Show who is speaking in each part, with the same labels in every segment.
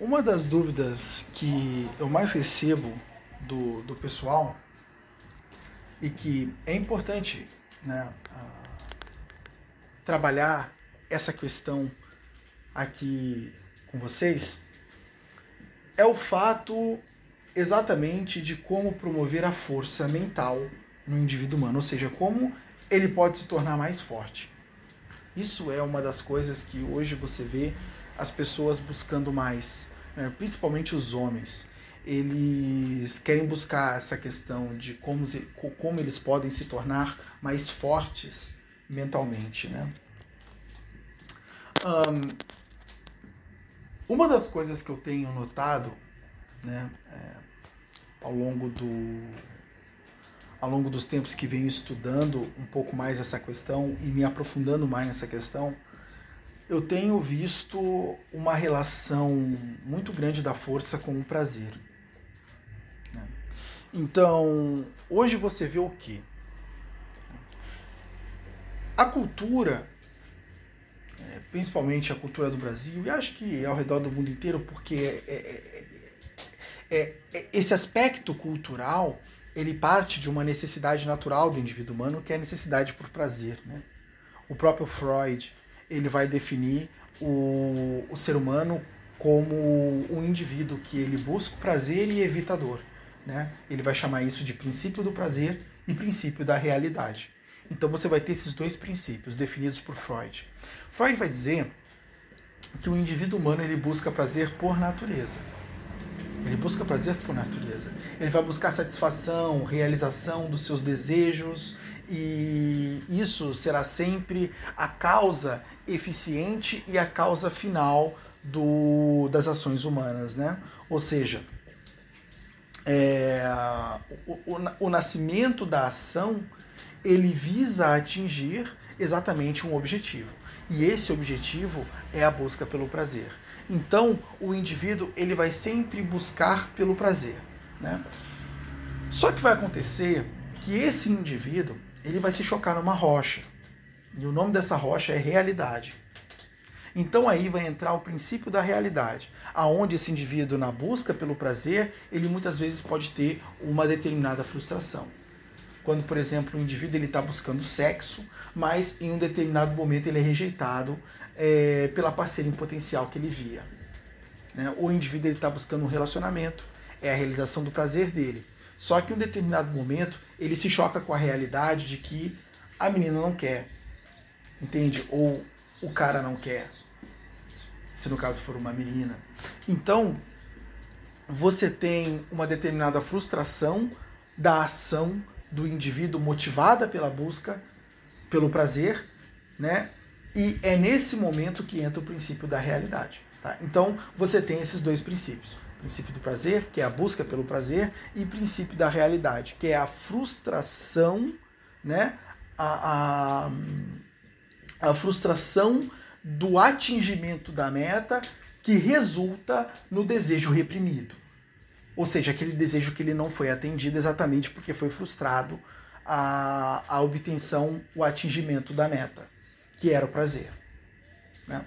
Speaker 1: uma das dúvidas que eu mais recebo do, do pessoal e que é importante né, trabalhar essa questão aqui com vocês é o fato exatamente de como promover a força mental no indivíduo humano, ou seja, como ele pode se tornar mais forte. Isso é uma das coisas que hoje você vê as pessoas buscando mais, né? principalmente os homens. Eles querem buscar essa questão de como, como eles podem se tornar mais fortes mentalmente. Né? Um, uma das coisas que eu tenho notado né, é, ao longo do ao longo dos tempos que venho estudando um pouco mais essa questão e me aprofundando mais nessa questão, eu tenho visto uma relação muito grande da força com o prazer. Né? Então, hoje você vê o que? A cultura, é, principalmente a cultura do Brasil, e acho que ao redor do mundo inteiro, porque é, é, é, é esse aspecto cultural ele parte de uma necessidade natural do indivíduo humano, que é a necessidade por prazer. Né? O próprio Freud ele vai definir o, o ser humano como um indivíduo que ele busca o prazer e evitador. Né? Ele vai chamar isso de princípio do prazer e princípio da realidade. Então você vai ter esses dois princípios definidos por Freud. Freud vai dizer que o indivíduo humano ele busca prazer por natureza. Ele busca prazer por natureza. Ele vai buscar satisfação, realização dos seus desejos e isso será sempre a causa eficiente e a causa final do, das ações humanas, né? Ou seja, é, o, o, o nascimento da ação ele visa atingir exatamente um objetivo. E esse objetivo é a busca pelo prazer. Então, o indivíduo ele vai sempre buscar pelo prazer, né? Só que vai acontecer que esse indivíduo ele vai se chocar numa rocha. E o nome dessa rocha é realidade. Então aí vai entrar o princípio da realidade, aonde esse indivíduo na busca pelo prazer, ele muitas vezes pode ter uma determinada frustração. Quando, por exemplo, o indivíduo ele está buscando sexo, mas em um determinado momento ele é rejeitado é, pela parceira em potencial que ele via. Né? O indivíduo está buscando um relacionamento, é a realização do prazer dele. Só que em um determinado momento ele se choca com a realidade de que a menina não quer, entende? Ou o cara não quer, se no caso for uma menina. Então, você tem uma determinada frustração da ação do indivíduo motivada pela busca pelo prazer, né? E é nesse momento que entra o princípio da realidade. Tá? Então você tem esses dois princípios: princípio do prazer, que é a busca pelo prazer, e princípio da realidade, que é a frustração, né? a, a, a frustração do atingimento da meta que resulta no desejo reprimido. Ou seja, aquele desejo que ele não foi atendido exatamente porque foi frustrado a, a obtenção, o atingimento da meta, que era o prazer. Né?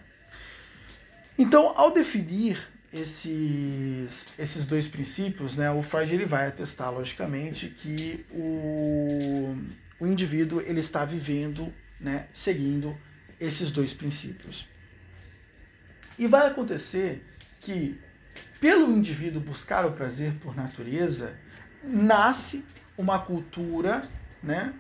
Speaker 1: Então, ao definir esses, esses dois princípios, né, o Freud ele vai atestar, logicamente, que o, o indivíduo ele está vivendo, né, seguindo esses dois princípios. E vai acontecer que, pelo indivíduo buscar o prazer por natureza, nasce uma cultura né?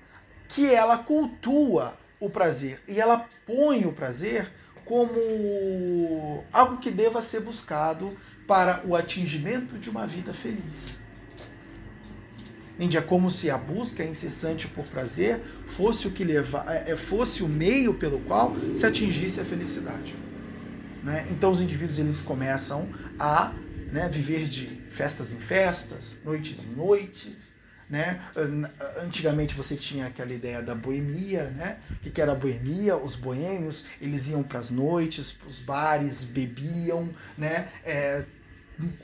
Speaker 1: Que ela cultua o prazer e ela põe o prazer como algo que deva ser buscado para o atingimento de uma vida feliz. Entende? É como se a busca incessante por prazer fosse o que leva, é, é, fosse o meio pelo qual se atingisse a felicidade. Né? Então os indivíduos eles começam a né, viver de festas em festas, noites em noites, né? Antigamente você tinha aquela ideia da boemia, né? O que era a boemia? Os boêmios, eles iam para as noites, os bares, bebiam, né? É,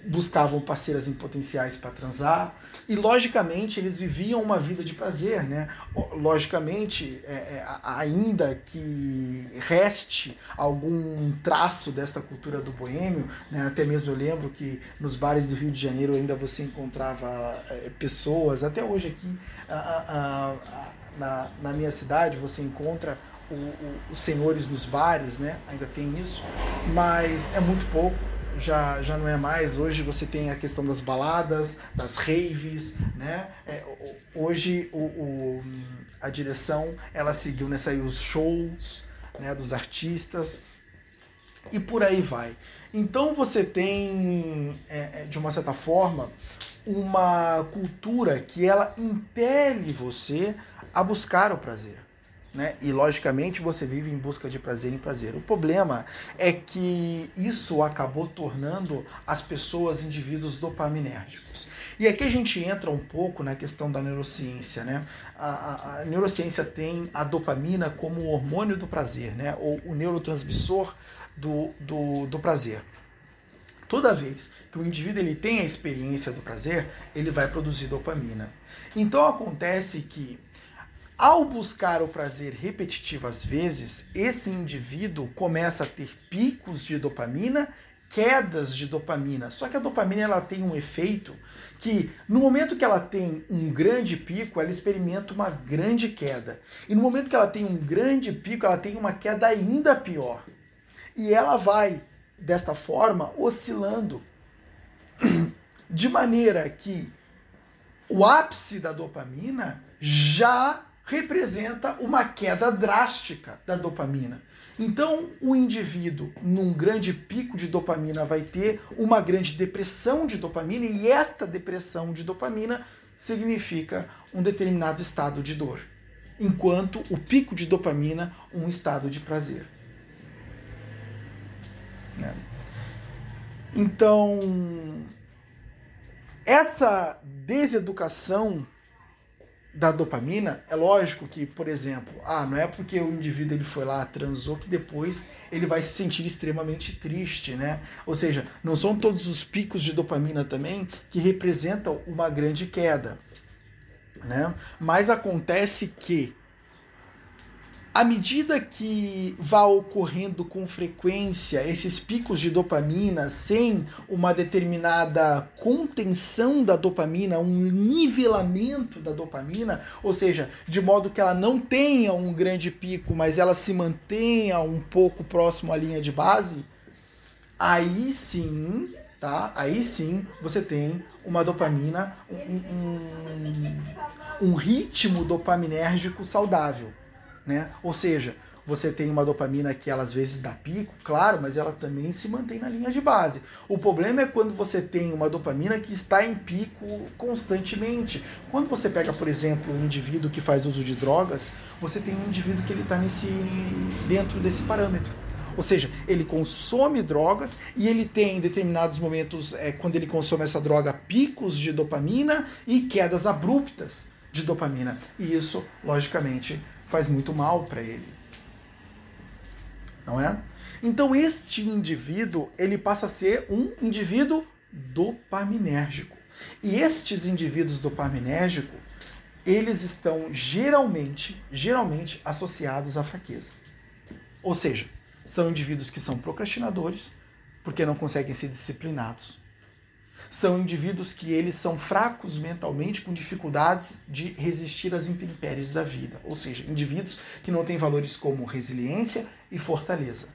Speaker 1: buscavam parceiras em potenciais para transar e logicamente eles viviam uma vida de prazer, né? Logicamente, é, é, ainda que reste algum traço desta cultura do boêmio, né? até mesmo eu lembro que nos bares do Rio de Janeiro ainda você encontrava é, pessoas, até hoje aqui a, a, a, na, na minha cidade você encontra o, o, os senhores nos bares, né? Ainda tem isso, mas é muito pouco já, já não é mais. Hoje você tem a questão das baladas, das raves, né? É, hoje o, o, a direção ela seguiu nessa aí os shows né, dos artistas e por aí vai. Então você tem, é, é de uma certa forma, uma cultura que ela impele você a buscar o prazer. Né? E logicamente você vive em busca de prazer em prazer. O problema é que isso acabou tornando as pessoas indivíduos dopaminérgicos. E aqui a gente entra um pouco na questão da neurociência. Né? A, a, a neurociência tem a dopamina como o hormônio do prazer, né? ou o neurotransmissor do, do, do prazer. Toda vez que o indivíduo ele tem a experiência do prazer, ele vai produzir dopamina. Então acontece que ao buscar o prazer repetitivas vezes, esse indivíduo começa a ter picos de dopamina, quedas de dopamina. Só que a dopamina ela tem um efeito que no momento que ela tem um grande pico, ela experimenta uma grande queda. E no momento que ela tem um grande pico, ela tem uma queda ainda pior. E ela vai desta forma oscilando de maneira que o ápice da dopamina já representa uma queda drástica da dopamina. Então, o indivíduo, num grande pico de dopamina, vai ter uma grande depressão de dopamina, e esta depressão de dopamina significa um determinado estado de dor, enquanto o pico de dopamina, um estado de prazer. Né? Então, essa deseducação da dopamina, é lógico que, por exemplo, ah, não é porque o indivíduo ele foi lá, transou, que depois ele vai se sentir extremamente triste, né? Ou seja, não são todos os picos de dopamina também que representam uma grande queda, né? Mas acontece que à medida que vá ocorrendo com frequência esses picos de dopamina sem uma determinada contenção da dopamina, um nivelamento da dopamina, ou seja, de modo que ela não tenha um grande pico, mas ela se mantenha um pouco próximo à linha de base, aí sim, tá? Aí sim você tem uma dopamina, um, um, um ritmo dopaminérgico saudável né? Ou seja, você tem uma dopamina que ela às vezes dá pico, claro, mas ela também se mantém na linha de base. O problema é quando você tem uma dopamina que está em pico constantemente. Quando você pega, por exemplo, um indivíduo que faz uso de drogas, você tem um indivíduo que ele está nesse dentro desse parâmetro. Ou seja, ele consome drogas e ele tem em determinados momentos, é, quando ele consome essa droga, picos de dopamina e quedas abruptas de dopamina. E isso, logicamente, faz muito mal para ele. Não é? Então este indivíduo, ele passa a ser um indivíduo dopaminérgico. E estes indivíduos dopaminérgicos, eles estão geralmente, geralmente associados à fraqueza. Ou seja, são indivíduos que são procrastinadores, porque não conseguem ser disciplinados, são indivíduos que eles são fracos mentalmente, com dificuldades de resistir às intempéries da vida, ou seja, indivíduos que não têm valores como resiliência e fortaleza.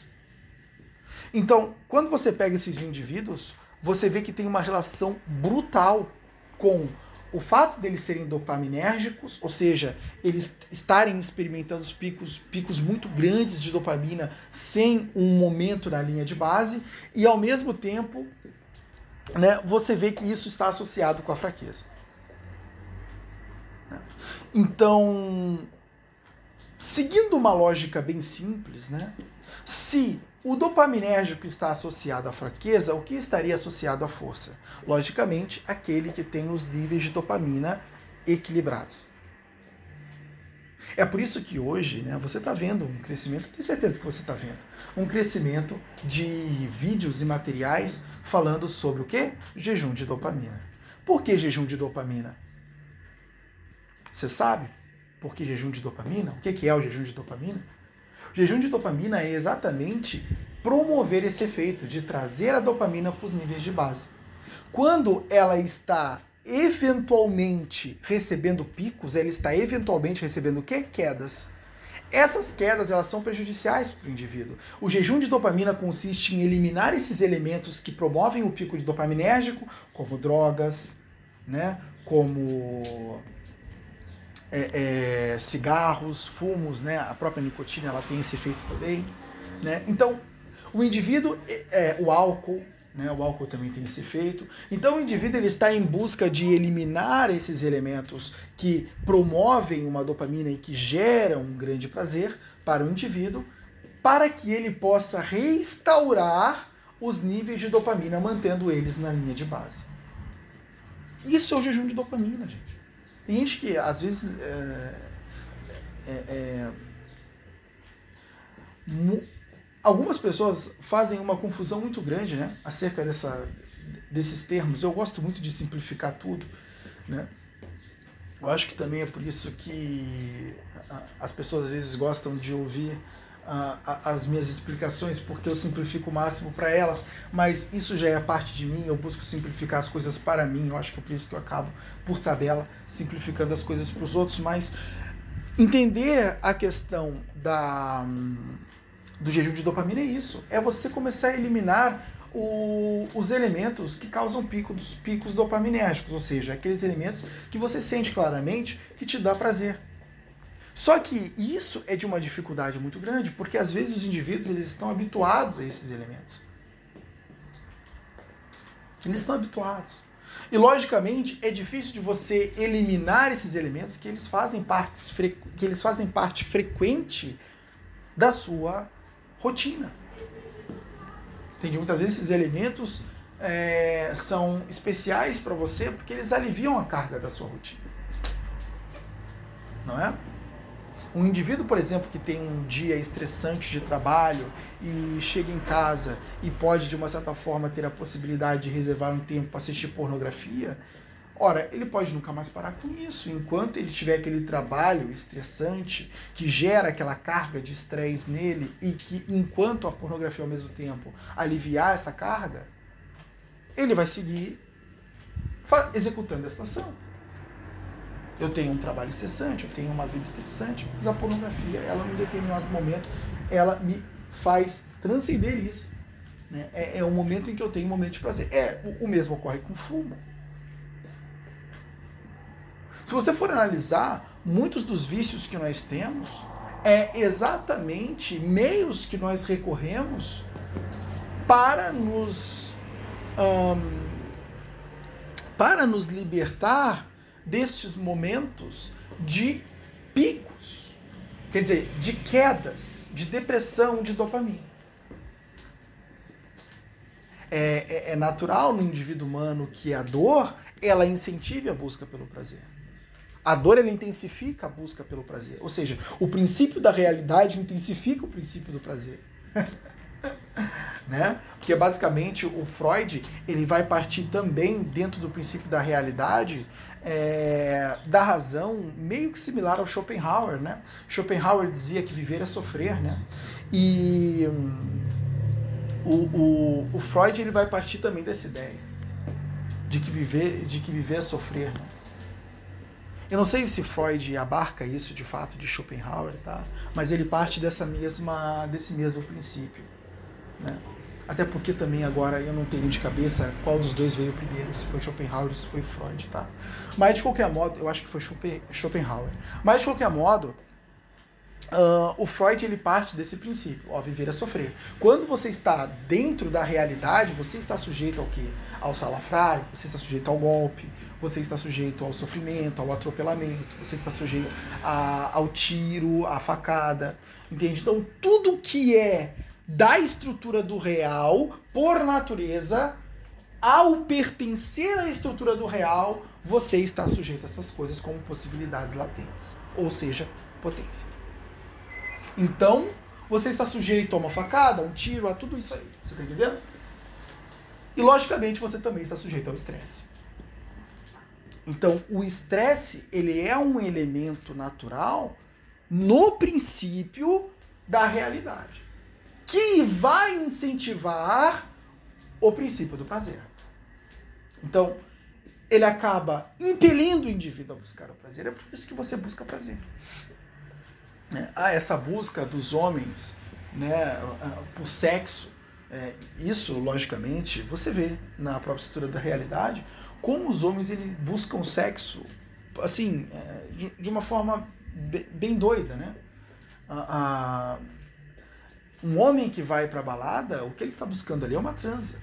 Speaker 1: Então, quando você pega esses indivíduos, você vê que tem uma relação brutal com o fato deles serem dopaminérgicos, ou seja, eles estarem experimentando os picos, picos muito grandes de dopamina sem um momento na linha de base, e ao mesmo tempo né, você vê que isso está associado com a fraqueza. Então, seguindo uma lógica bem simples, né, se o dopaminérgico está associado à fraqueza, o que estaria associado à força? Logicamente, aquele que tem os níveis de dopamina equilibrados. É por isso que hoje né, você está vendo um crescimento, tenho certeza que você está vendo, um crescimento de vídeos e materiais falando sobre o que? Jejum de dopamina. Por que jejum de dopamina? Você sabe por que jejum de dopamina? O que é o jejum de dopamina? O jejum de dopamina é exatamente promover esse efeito de trazer a dopamina para os níveis de base. Quando ela está eventualmente recebendo picos, ela está eventualmente recebendo o quê? Quedas. Essas quedas elas são prejudiciais para o indivíduo. O jejum de dopamina consiste em eliminar esses elementos que promovem o pico de dopaminérgico, como drogas, né? como é, é, cigarros, fumos, né? a própria nicotina ela tem esse efeito também. Né? Então, o indivíduo, é, é o álcool, né? O álcool também tem esse efeito. Então o indivíduo ele está em busca de eliminar esses elementos que promovem uma dopamina e que geram um grande prazer para o indivíduo, para que ele possa restaurar os níveis de dopamina, mantendo eles na linha de base. Isso é o jejum de dopamina, gente. Tem gente que às vezes é, é, é, Algumas pessoas fazem uma confusão muito grande né, acerca dessa, desses termos. Eu gosto muito de simplificar tudo. Né? Eu acho que também é por isso que as pessoas às vezes gostam de ouvir as minhas explicações, porque eu simplifico o máximo para elas, mas isso já é parte de mim, eu busco simplificar as coisas para mim, eu acho que é por isso que eu acabo, por tabela, simplificando as coisas para os outros, mas entender a questão da do jejum de dopamina é isso. É você começar a eliminar o, os elementos que causam picos, picos dopaminérgicos, ou seja, aqueles elementos que você sente claramente que te dá prazer. Só que isso é de uma dificuldade muito grande, porque às vezes os indivíduos eles estão habituados a esses elementos. Eles estão habituados. E logicamente é difícil de você eliminar esses elementos que eles fazem parte, que eles fazem parte frequente da sua rotina. Entende? Muitas vezes esses elementos é, são especiais para você porque eles aliviam a carga da sua rotina. Não é? Um indivíduo, por exemplo, que tem um dia estressante de trabalho e chega em casa e pode, de uma certa forma, ter a possibilidade de reservar um tempo para assistir pornografia, Ora, ele pode nunca mais parar com isso. Enquanto ele tiver aquele trabalho estressante que gera aquela carga de estresse nele e que, enquanto a pornografia ao mesmo tempo aliviar essa carga, ele vai seguir executando essa ação. Eu tenho um trabalho estressante, eu tenho uma vida estressante, mas a pornografia, ela, em determinado momento, ela me faz transcender isso. Né? É, é um momento em que eu tenho um momento de prazer. É, o, o mesmo ocorre com fumo. Se você for analisar, muitos dos vícios que nós temos é exatamente meios que nós recorremos para nos um, para nos libertar destes momentos de picos, quer dizer, de quedas, de depressão, de dopamina. É, é, é natural no indivíduo humano que a dor ela incentive a busca pelo prazer. A dor ela intensifica a busca pelo prazer. Ou seja, o princípio da realidade intensifica o princípio do prazer. né? Porque basicamente o Freud ele vai partir também dentro do princípio da realidade é, da razão meio que similar ao Schopenhauer, né? Schopenhauer dizia que viver é sofrer, né? E hum, o, o, o Freud ele vai partir também dessa ideia de que viver de que viver é sofrer, né? Eu não sei se Freud abarca isso de fato de Schopenhauer, tá? mas ele parte dessa mesma, desse mesmo princípio. Né? Até porque também agora eu não tenho de cabeça qual dos dois veio primeiro, se foi Schopenhauer ou se foi Freud, tá? Mas de qualquer modo, eu acho que foi Schopenhauer. Mas de qualquer modo, Uh, o Freud ele parte desse princípio, ó, viver é sofrer. Quando você está dentro da realidade, você está sujeito ao quê? Ao salafrário, você está sujeito ao golpe, você está sujeito ao sofrimento, ao atropelamento, você está sujeito a, ao tiro, à facada, entende? Então tudo que é da estrutura do real, por natureza, ao pertencer à estrutura do real, você está sujeito a essas coisas como possibilidades latentes. Ou seja, potências. Então, você está sujeito a uma facada, a um tiro, a tudo isso aí. Você está entendendo? E logicamente você também está sujeito ao estresse. Então, o estresse, ele é um elemento natural no princípio da realidade, que vai incentivar o princípio do prazer. Então, ele acaba impelindo o indivíduo a buscar o prazer. É por isso que você busca prazer. Há essa busca dos homens né, por sexo. É, isso, logicamente, você vê na própria estrutura da realidade como os homens ele, buscam sexo assim é, de, de, uma forma bem doida, né? A, a, um homem que vai para balada, o que ele está buscando ali é uma transa.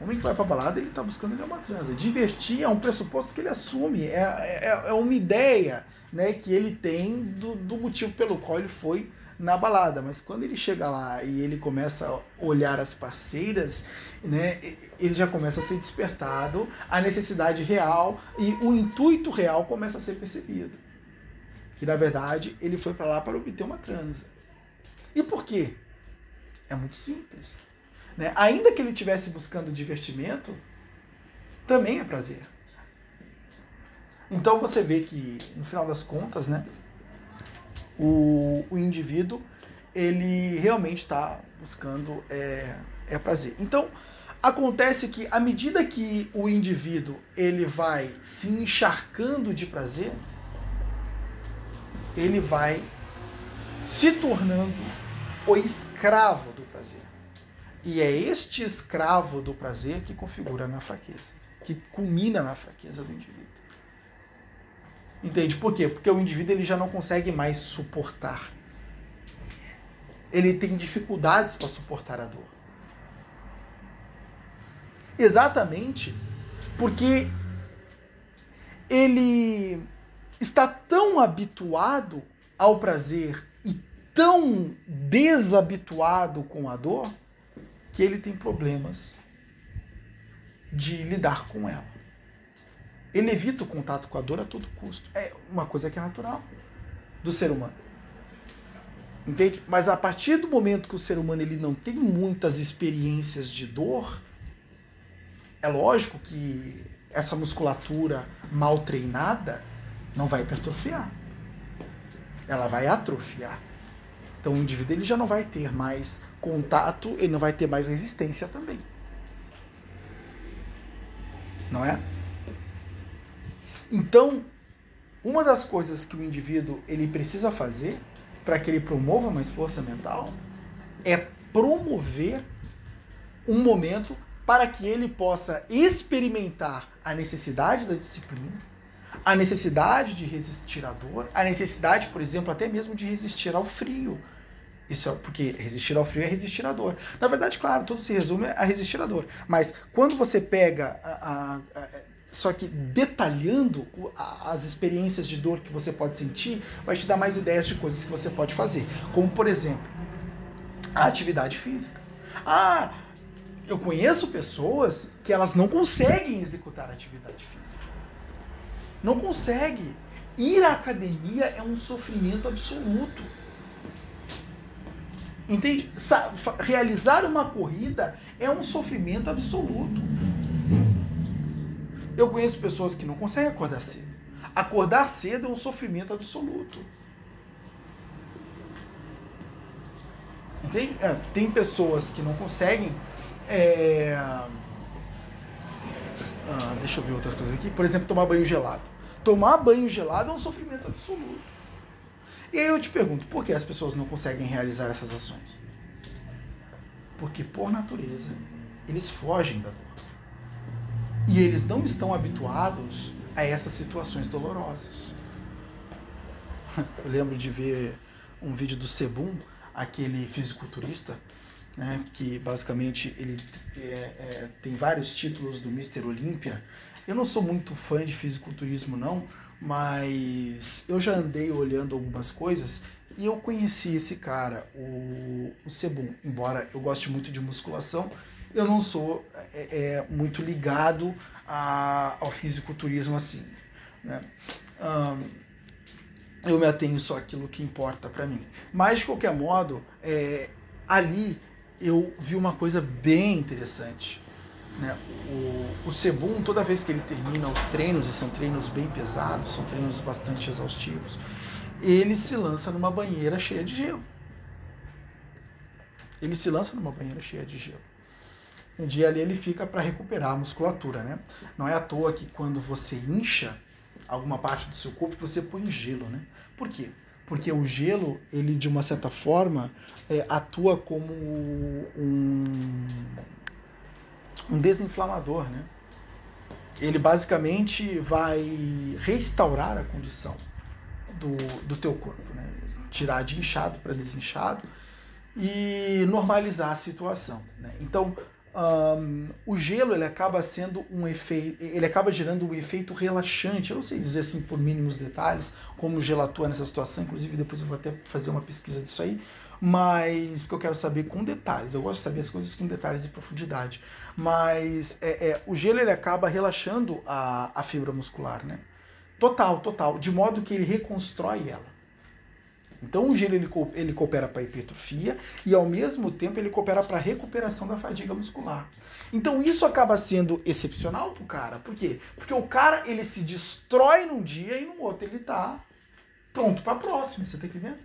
Speaker 1: O homem que vai pra balada, ele tá buscando ele é uma transa. Divertir é um pressuposto que ele assume, é, é, é uma ideia né, que ele tem do, do motivo pelo qual ele foi na balada. Mas quando ele chega lá e ele começa a olhar as parceiras, né, ele já começa a ser despertado a necessidade real e o intuito real começa a ser percebido. Que na verdade ele foi para lá para obter uma transa. E por quê? É muito simples né? Ainda que ele estivesse buscando divertimento, também é prazer. Então você vê que, no final das contas, né, o, o indivíduo ele realmente está buscando é, é prazer. Então acontece que à medida que o indivíduo ele vai se encharcando de prazer, ele vai se tornando o escravo do prazer. E é este escravo do prazer que configura na fraqueza, que culmina na fraqueza do indivíduo. Entende? Por quê? Porque o indivíduo ele já não consegue mais suportar. Ele tem dificuldades para suportar a dor. Exatamente porque ele está tão habituado ao prazer e tão desabituado com a dor que ele tem problemas de lidar com ela. Ele evita o contato com a dor a todo custo. É uma coisa que é natural do ser humano. Entende? Mas a partir do momento que o ser humano ele não tem muitas experiências de dor, é lógico que essa musculatura mal treinada não vai hipertrofiar. Ela vai atrofiar. Então o indivíduo ele já não vai ter mais contato, ele não vai ter mais resistência também. Não é? Então, uma das coisas que o indivíduo ele precisa fazer para que ele promova mais força mental é promover um momento para que ele possa experimentar a necessidade da disciplina, a necessidade de resistir à dor, a necessidade, por exemplo, até mesmo de resistir ao frio. Isso é porque resistir ao frio é resistir à dor. Na verdade, claro, tudo se resume a resistir à dor. Mas quando você pega a, a, a só que detalhando as experiências de dor que você pode sentir, vai te dar mais ideias de coisas que você pode fazer. Como, por exemplo, a atividade física. Ah, eu conheço pessoas que elas não conseguem executar atividade física. Não consegue. Ir à academia é um sofrimento absoluto. Entende? Realizar uma corrida é um sofrimento absoluto. Eu conheço pessoas que não conseguem acordar cedo. Acordar cedo é um sofrimento absoluto. Entende? É, tem pessoas que não conseguem. É... Ah, deixa eu ver outras coisas aqui. Por exemplo, tomar banho gelado. Tomar banho gelado é um sofrimento absoluto. E aí eu te pergunto, por que as pessoas não conseguem realizar essas ações? Porque, por natureza, eles fogem da dor. E eles não estão habituados a essas situações dolorosas. Eu lembro de ver um vídeo do Sebum, aquele fisiculturista, né, que basicamente ele é, é, tem vários títulos do Mr. Olímpia. Eu não sou muito fã de fisiculturismo, não, mas eu já andei olhando algumas coisas e eu conheci esse cara, o, o Sebum. Embora eu goste muito de musculação, eu não sou é, é muito ligado a, ao fisiculturismo assim. Né? Um, eu me atenho só àquilo que importa para mim. Mas, de qualquer modo, é, ali eu vi uma coisa bem interessante. Né? O, o Sebum, toda vez que ele termina os treinos, e são treinos bem pesados, são treinos bastante exaustivos, ele se lança numa banheira cheia de gelo. Ele se lança numa banheira cheia de gelo. Um dia ali ele fica para recuperar a musculatura, né? Não é à toa que quando você incha alguma parte do seu corpo, você põe gelo, né? Por quê? Porque o gelo, ele de uma certa forma, é, atua como um, um desinflamador, né? Ele basicamente vai restaurar a condição do, do teu corpo, né? Tirar de inchado para desinchado e normalizar a situação. Né? Então, um, o gelo ele acaba sendo um efeito, ele acaba gerando um efeito relaxante. Eu não sei dizer assim por mínimos detalhes como o gelo atua nessa situação, inclusive depois eu vou até fazer uma pesquisa disso aí, mas porque eu quero saber com detalhes. Eu gosto de saber as coisas com detalhes e profundidade. Mas é, é, o gelo ele acaba relaxando a, a fibra muscular, né? Total, total, de modo que ele reconstrói ela. Então o gelo ele, ele coopera para a hipertrofia e ao mesmo tempo ele coopera para a recuperação da fadiga muscular. Então isso acaba sendo excepcional pro cara. Por quê? Porque o cara ele se destrói num dia e no outro ele tá pronto para a próxima, você tá entendendo?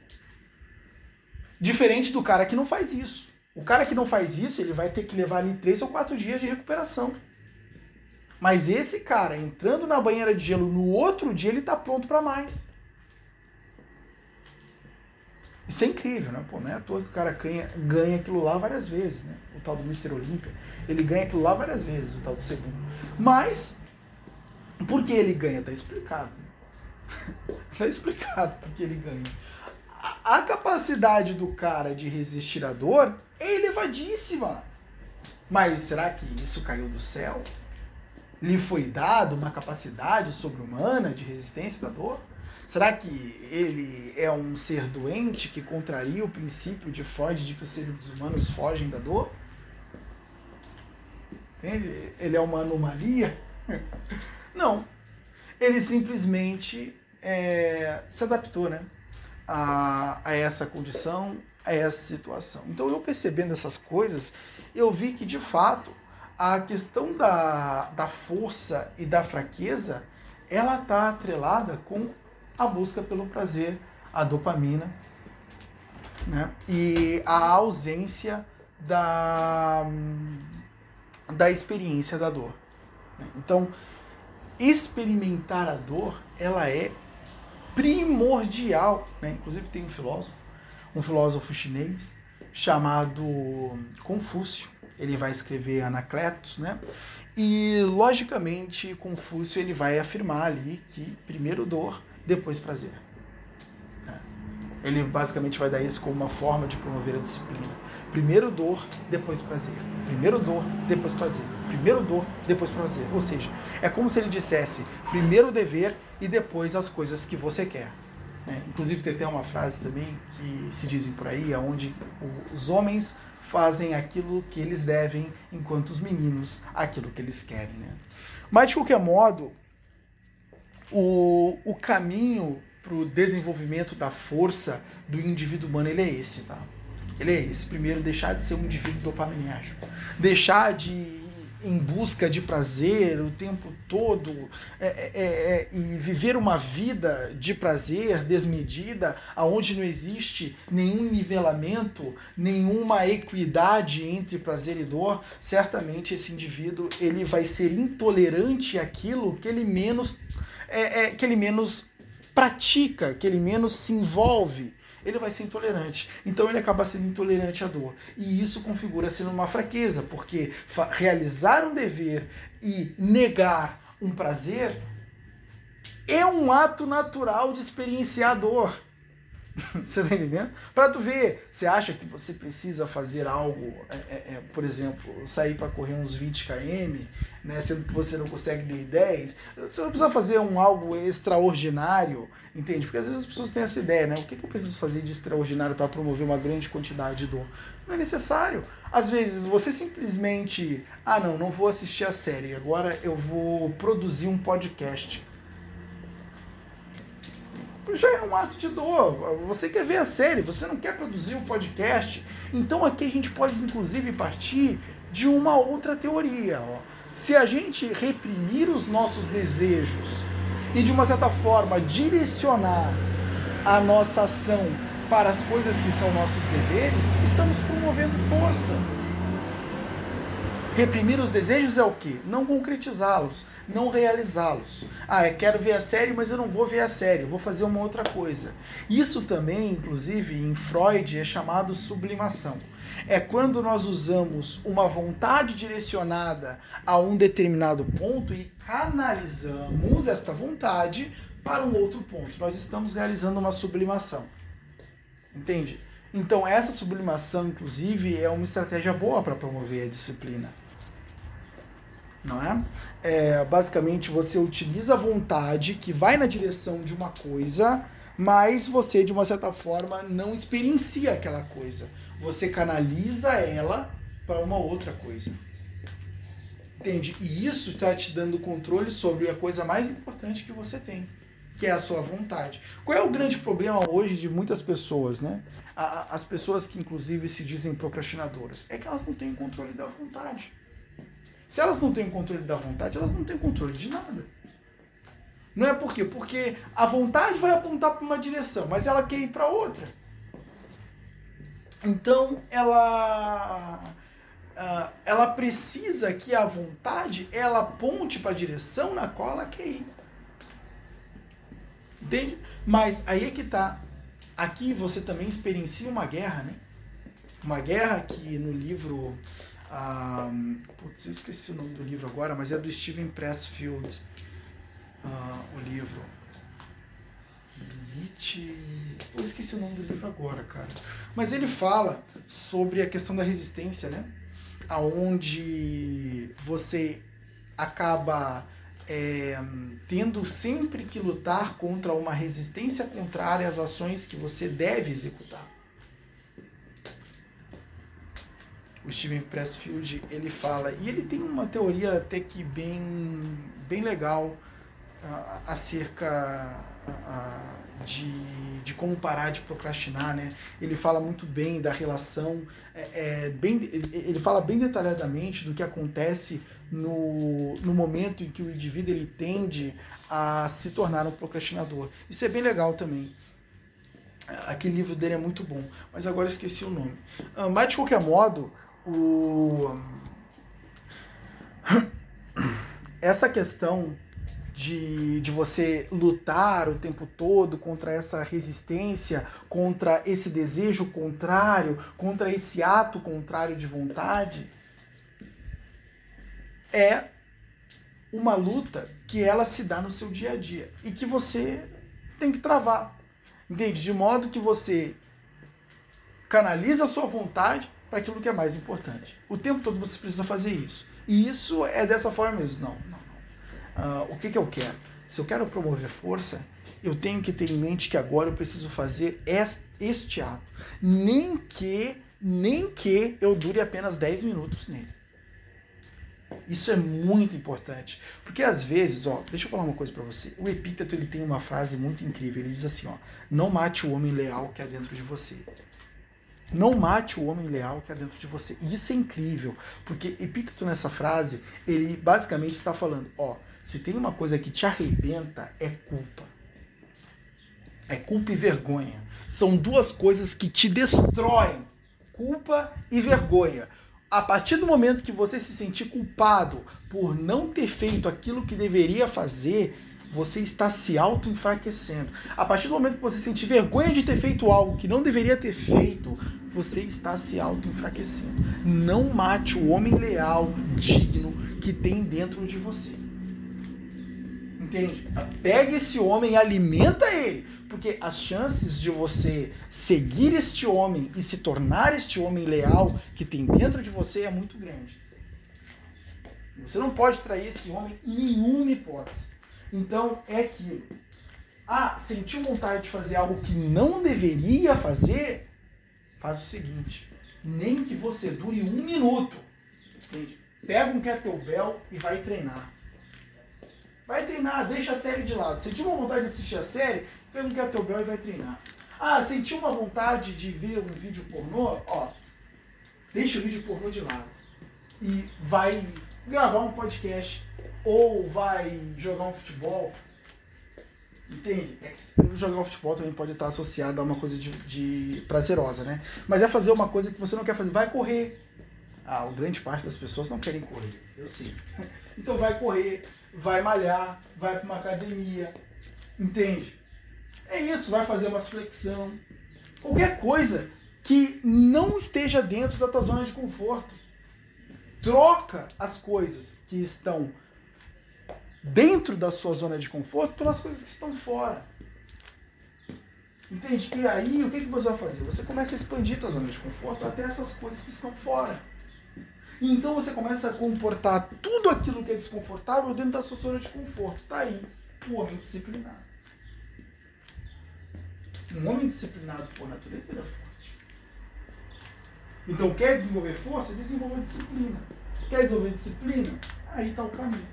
Speaker 1: Diferente do cara que não faz isso. O cara que não faz isso, ele vai ter que levar ali três ou quatro dias de recuperação. Mas esse cara entrando na banheira de gelo no outro dia, ele tá pronto para mais. Isso é incrível, né? Pô, não é à toa que o cara ganha, ganha aquilo lá várias vezes, né? O tal do Mr. Olímpia. Ele ganha aquilo lá várias vezes, o tal do segundo. Mas, por que ele ganha? Tá explicado. tá explicado por que ele ganha. A, capacidade do cara de resistir à dor é elevadíssima. Mas será que isso caiu do céu? Lhe foi dado uma capacidade sobre-humana de resistência da dor? Será que ele é um ser doente que contraria o princípio de Freud de que os seres humanos fogem da dor? Ele, ele é uma anomalia? Não. Ele simplesmente é, se adaptou né, a, a essa condição, a essa situação. Então, eu percebendo essas coisas, eu vi que de fato a questão da, da força e da fraqueza ela está atrelada com a busca pelo prazer, a dopamina, né? e a ausência da, da experiência da dor. Então, experimentar a dor, ela é primordial. Né? Inclusive tem um filósofo, um filósofo chinês chamado Confúcio. Ele vai escrever Anacletos, né? E logicamente Confúcio ele vai afirmar ali que primeiro dor, depois prazer. Ele basicamente vai dar isso como uma forma de promover a disciplina. Primeiro dor, depois prazer. Primeiro dor, depois prazer. Primeiro dor, depois prazer. Ou seja, é como se ele dissesse primeiro o dever e depois as coisas que você quer. Né? Inclusive tem até uma frase também que se dizem por aí, onde os homens fazem aquilo que eles devem, enquanto os meninos aquilo que eles querem. Né? Mas de qualquer modo, o, o caminho para o desenvolvimento da força do indivíduo humano ele é esse, tá? Ele é esse. Primeiro, deixar de ser um indivíduo dopaminérgico. Deixar de ir em busca de prazer o tempo todo é, é, é, é, e viver uma vida de prazer desmedida, aonde não existe nenhum nivelamento, nenhuma equidade entre prazer e dor, certamente esse indivíduo ele vai ser intolerante àquilo que ele menos é, é, que ele menos pratica, que ele menos se envolve, ele vai ser intolerante. Então ele acaba sendo intolerante à dor. E isso configura-se numa fraqueza, porque realizar um dever e negar um prazer é um ato natural de experienciar dor. você tá entendendo? Para tu ver, você acha que você precisa fazer algo, é, é, é por exemplo, sair para correr uns 20 km, né, sendo que você não consegue nem 10, você não precisa fazer um algo extraordinário, entende? Porque às vezes as pessoas têm essa ideia, né? O que, que eu preciso fazer de extraordinário para promover uma grande quantidade de dor? Não é necessário. Às vezes você simplesmente, ah não, não vou assistir a série, agora eu vou produzir um podcast já é um ato de dor. Você quer ver a série, você não quer produzir um podcast. Então aqui a gente pode inclusive partir de uma outra teoria. Ó. Se a gente reprimir os nossos desejos e de uma certa forma direcionar a nossa ação para as coisas que são nossos deveres, estamos promovendo força. Reprimir os desejos é o quê? Não concretizá-los, não realizá-los. Ah, eu quero ver a série, mas eu não vou ver a série, eu vou fazer uma outra coisa. Isso também, inclusive, em Freud é chamado sublimação. É quando nós usamos uma vontade direcionada a um determinado ponto e canalizamos esta vontade para um outro ponto. Nós estamos realizando uma sublimação. Entende? Então, essa sublimação, inclusive, é uma estratégia boa para promover a disciplina não é? é? Basicamente, você utiliza a vontade que vai na direção de uma coisa, mas você, de uma certa forma, não experiencia aquela coisa. Você canaliza ela para uma outra coisa. Entende? E isso está te dando controle sobre a coisa mais importante que você tem, que é a sua vontade. Qual é o grande problema hoje de muitas pessoas, né? As pessoas que, inclusive, se dizem procrastinadoras, é que elas não têm controle da vontade. Se elas não têm controle da vontade, elas não têm controle de nada. Não é por quê? Porque a vontade vai apontar para uma direção, mas ela quer ir para outra. Então, ela uh, ela precisa que a vontade ela aponte para a direção na qual ela quer ir. Entende? Mas aí é que tá. Aqui você também experiencia uma guerra, né? Uma guerra que no livro um, putz, eu esqueci o nome do livro agora, mas é do Steven Pressfield, uh, o livro. Limite. Eu esqueci o nome do livro agora, cara. Mas ele fala sobre a questão da resistência, né? Aonde você acaba é, tendo sempre que lutar contra uma resistência contrária às ações que você deve executar. O Steven Pressfield ele fala e ele tem uma teoria até que bem bem legal uh, acerca uh, de, de como parar de procrastinar né? Ele fala muito bem da relação é, é, bem ele fala bem detalhadamente do que acontece no, no momento em que o indivíduo ele tende a se tornar um procrastinador. Isso é bem legal também. Aquele livro dele é muito bom mas agora esqueci o nome. Uh, mas de qualquer modo o essa questão de, de você lutar o tempo todo contra essa resistência, contra esse desejo contrário, contra esse ato contrário de vontade, é uma luta que ela se dá no seu dia a dia e que você tem que travar. Entende? De modo que você canaliza a sua vontade para aquilo que é mais importante. O tempo todo você precisa fazer isso. E isso é dessa forma mesmo. Não, não, não. Uh, o que, que eu quero? Se eu quero promover força, eu tenho que ter em mente que agora eu preciso fazer este ato. Nem que, nem que eu dure apenas 10 minutos nele. Isso é muito importante, porque às vezes, ó, deixa eu falar uma coisa para você. O epíteto ele tem uma frase muito incrível. Ele diz assim, ó: "Não mate o homem leal que há dentro de você, não mate o homem leal que há dentro de você. E isso é incrível, porque Epíteto nessa frase, ele basicamente está falando, ó, se tem uma coisa que te arrebenta, é culpa. É culpa e vergonha. São duas coisas que te destroem. Culpa e vergonha. A partir do momento que você se sentir culpado por não ter feito aquilo que deveria fazer, você está se auto-enfraquecendo. A partir do momento que você sentir vergonha de ter feito algo que não deveria ter feito, você está se auto-enfraquecendo. Não mate o homem leal, digno que tem dentro de você. Entende? Pega esse homem e alimenta ele. Porque as chances de você seguir este homem e se tornar este homem leal que tem dentro de você é muito grande. Você não pode trair esse homem em nenhuma hipótese. Então é aquilo. Ah, sentiu vontade de fazer algo que não deveria fazer? Faz o seguinte: nem que você dure um minuto. Entende? Pega um kettlebell e vai treinar. Vai treinar, deixa a série de lado. Sentiu uma vontade de assistir a série? pega um kettlebell e vai treinar. Ah, sentiu uma vontade de ver um vídeo pornô? Ó, deixa o vídeo pornô de lado e vai gravar um podcast ou vai jogar um futebol. Entende? É jogar um futebol também pode estar associado a uma coisa de, de prazerosa, né? Mas é fazer uma coisa que você não quer fazer. Vai correr. Ah, grande parte das pessoas não querem correr, eu sei. Então vai correr, vai malhar, vai para uma academia, entende? É isso, vai fazer umas flexão. Qualquer coisa que não esteja dentro da tua zona de conforto. Troca as coisas que estão dentro da sua zona de conforto pelas coisas que estão fora. Entende? E aí, o que, que você vai fazer? Você começa a expandir a tua zona de conforto até essas coisas que estão fora. Então você começa a comportar tudo aquilo que é desconfortável dentro da sua zona de conforto. Tá aí o homem disciplinado. Um homem disciplinado por natureza ele é forte. Então quer desenvolver força? Desenvolva disciplina. Quer desenvolver disciplina? Aí está o caminho.